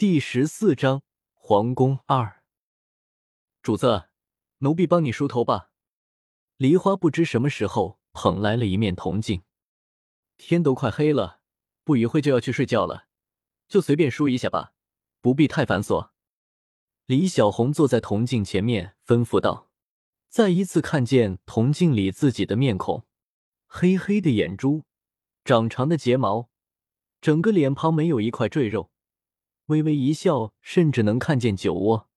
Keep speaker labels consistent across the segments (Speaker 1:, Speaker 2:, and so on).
Speaker 1: 第十四章皇宫二。主子，奴婢帮你梳头吧。梨花不知什么时候捧来了一面铜镜。天都快黑了，不一会就要去睡觉了，就随便梳一下吧，不必太繁琐。李小红坐在铜镜前面，吩咐道：“再一次看见铜镜里自己的面孔，黑黑的眼珠，长长的睫毛，整个脸庞没有一块赘肉。”微微一笑，甚至能看见酒窝。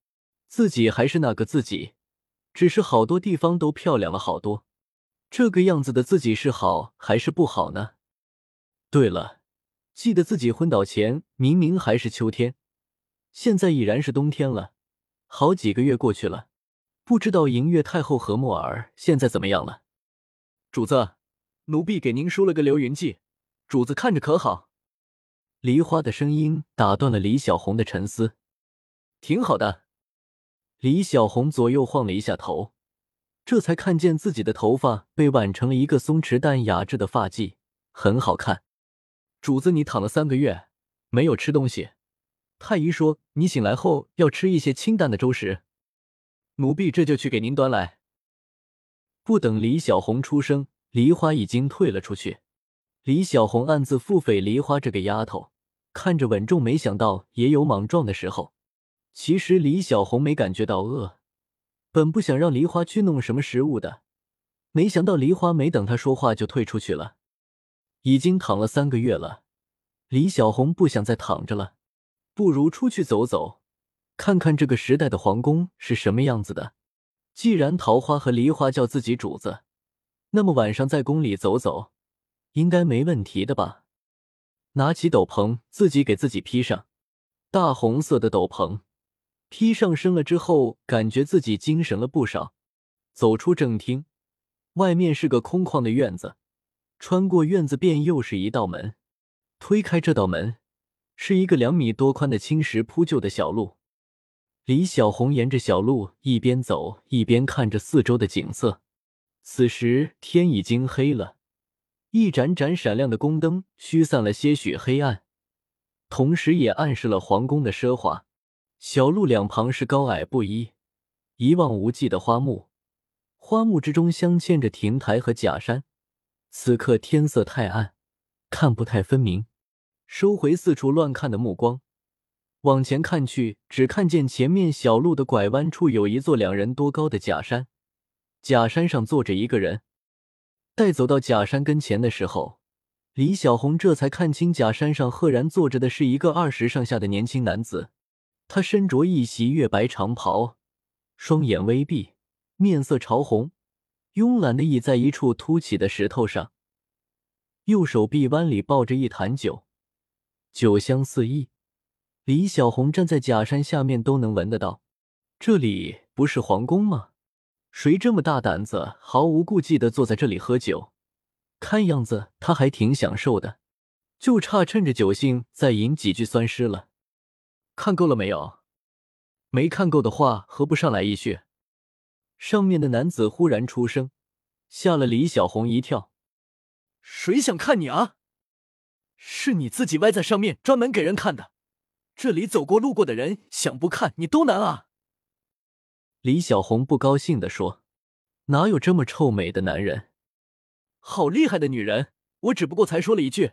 Speaker 1: 自己还是那个自己，只是好多地方都漂亮了好多。这个样子的自己是好还是不好呢？对了，记得自己昏倒前明明还是秋天，现在已然是冬天了。好几个月过去了，不知道银月太后和墨儿现在怎么样了。主子，奴婢给您梳了个流云髻，主子看着可好？梨花的声音打断了李小红的沉思。挺好的。李小红左右晃了一下头，这才看见自己的头发被挽成了一个松弛但雅致的发髻，很好看。主子，你躺了三个月，没有吃东西。太医说你醒来后要吃一些清淡的粥食。奴婢这就去给您端来。不等李小红出声，梨花已经退了出去。李小红暗自腹诽梨花这个丫头。看着稳重，没想到也有莽撞的时候。其实李小红没感觉到饿，本不想让梨花去弄什么食物的，没想到梨花没等她说话就退出去了。已经躺了三个月了，李小红不想再躺着了，不如出去走走，看看这个时代的皇宫是什么样子的。既然桃花和梨花叫自己主子，那么晚上在宫里走走，应该没问题的吧。拿起斗篷，自己给自己披上大红色的斗篷，披上身了之后，感觉自己精神了不少。走出正厅，外面是个空旷的院子，穿过院子便又是一道门。推开这道门，是一个两米多宽的青石铺就的小路。李小红沿着小路一边走一边看着四周的景色。此时天已经黑了。一盏盏闪亮的宫灯驱散了些许黑暗，同时也暗示了皇宫的奢华。小路两旁是高矮不一、一望无际的花木，花木之中镶嵌着亭台和假山。此刻天色太暗，看不太分明。收回四处乱看的目光，往前看去，只看见前面小路的拐弯处有一座两人多高的假山，假山上坐着一个人。待走到假山跟前的时候，李小红这才看清假山上赫然坐着的是一个二十上下的年轻男子。他身着一袭月白长袍，双眼微闭，面色潮红，慵懒的倚在一处凸起的石头上，右手臂弯里抱着一坛酒，酒香四溢。李小红站在假山下面都能闻得到。这里不是皇宫吗？谁这么大胆子，毫无顾忌的坐在这里喝酒？看样子他还挺享受的，就差趁着酒兴再吟几句酸诗了。看够了没有？没看够的话，何不上来一叙？上面的男子忽然出声，吓了李小红一跳。谁想看你啊？是你自己歪在上面，专门给人看的。这里走过路过的人，想不看你都难啊！李小红不高兴地说：“哪有这么臭美的男人？好厉害的女人！我只不过才说了一句。”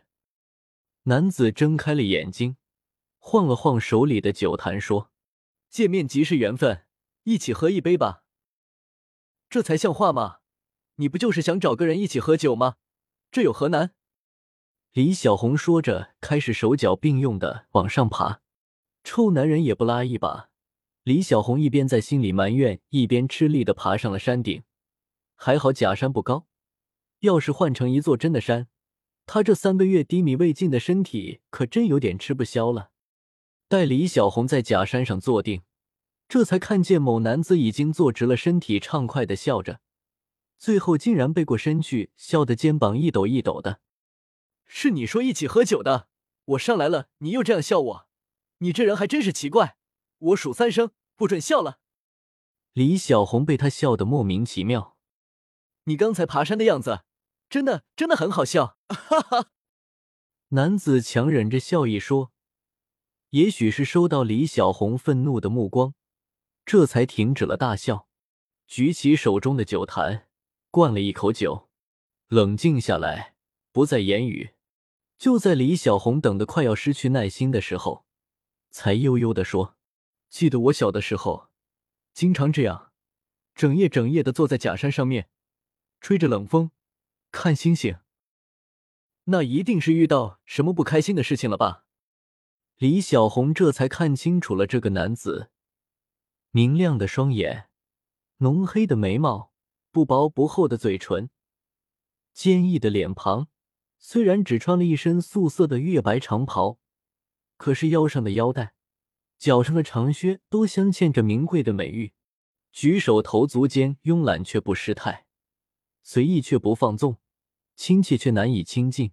Speaker 1: 男子睁开了眼睛，晃了晃手里的酒坛，说：“见面即是缘分，一起喝一杯吧。这才像话吗？你不就是想找个人一起喝酒吗？这有何难？”李小红说着，开始手脚并用的往上爬。臭男人也不拉一把。李小红一边在心里埋怨，一边吃力的爬上了山顶。还好假山不高，要是换成一座真的山，她这三个月低迷未尽的身体可真有点吃不消了。待李小红在假山上坐定，这才看见某男子已经坐直了身体，畅快的笑着，最后竟然背过身去，笑得肩膀一抖一抖的。是你说一起喝酒的，我上来了，你又这样笑我，你这人还真是奇怪。我数三声，不准笑了。李小红被他笑得莫名其妙。你刚才爬山的样子，真的真的很好笑，哈哈。男子强忍着笑意说，也许是收到李小红愤怒的目光，这才停止了大笑，举起手中的酒坛，灌了一口酒，冷静下来，不再言语。就在李小红等得快要失去耐心的时候，才悠悠的说：“记得我小的时候，经常这样，整夜整夜的坐在假山上面，吹着冷风，看星星。那一定是遇到什么不开心的事情了吧？”李小红这才看清楚了这个男子，明亮的双眼，浓黑的眉毛，不薄不厚的嘴唇，坚毅的脸庞。虽然只穿了一身素色的月白长袍，可是腰上的腰带、脚上的长靴都镶嵌着名贵的美玉。举手投足间慵懒却不失态，随意却不放纵，亲切却难以亲近。